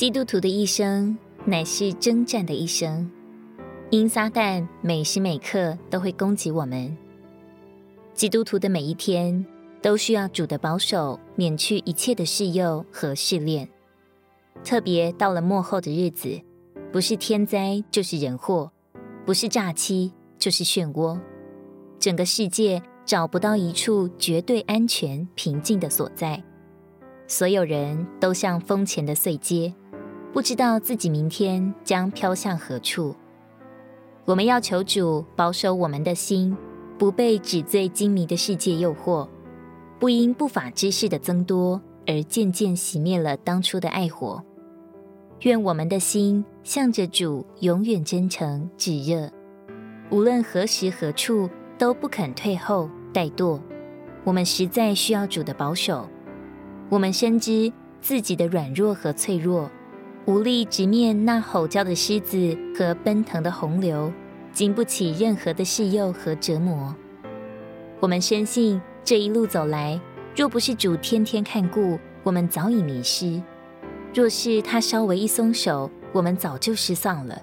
基督徒的一生乃是征战的一生，因撒旦每时每刻都会攻击我们。基督徒的每一天都需要主的保守，免去一切的试诱和试炼。特别到了末后的日子，不是天灾就是人祸，不是诈欺就是漩涡，整个世界找不到一处绝对安全平静的所在，所有人都像风前的碎阶。不知道自己明天将飘向何处，我们要求主保守我们的心，不被纸醉金迷的世界诱惑，不因不法之事的增多而渐渐熄灭了当初的爱火。愿我们的心向着主永远真诚炙热，无论何时何处都不肯退后怠惰。我们实在需要主的保守，我们深知自己的软弱和脆弱。无力直面那吼叫的狮子和奔腾的洪流，经不起任何的试诱和折磨。我们深信这一路走来，若不是主天天看顾，我们早已迷失；若是他稍微一松手，我们早就失丧了。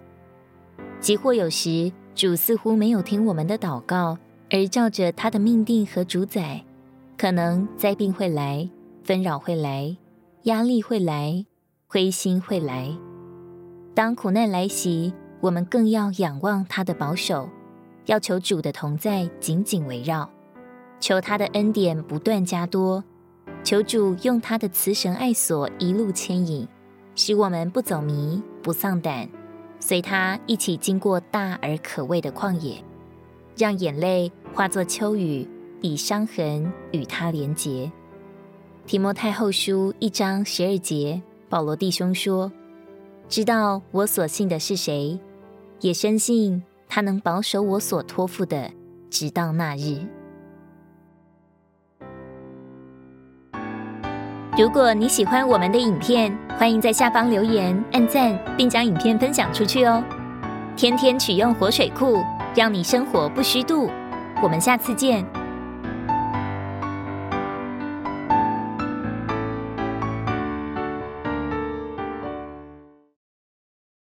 即或有时主似乎没有听我们的祷告，而照着他的命定和主宰，可能灾病会来，纷扰会来，压力会来。灰心会来，当苦难来袭，我们更要仰望他的保守，要求主的同在紧紧围绕，求他的恩典不断加多，求主用他的慈绳爱索一路牵引，使我们不走迷不丧胆，随他一起经过大而可畏的旷野，让眼泪化作秋雨，以伤痕与他连结。提摩太后书一章十二节。保罗弟兄说：“知道我所信的是谁，也深信他能保守我所托付的，直到那日。”如果你喜欢我们的影片，欢迎在下方留言、按赞，并将影片分享出去哦！天天取用活水库，让你生活不虚度。我们下次见。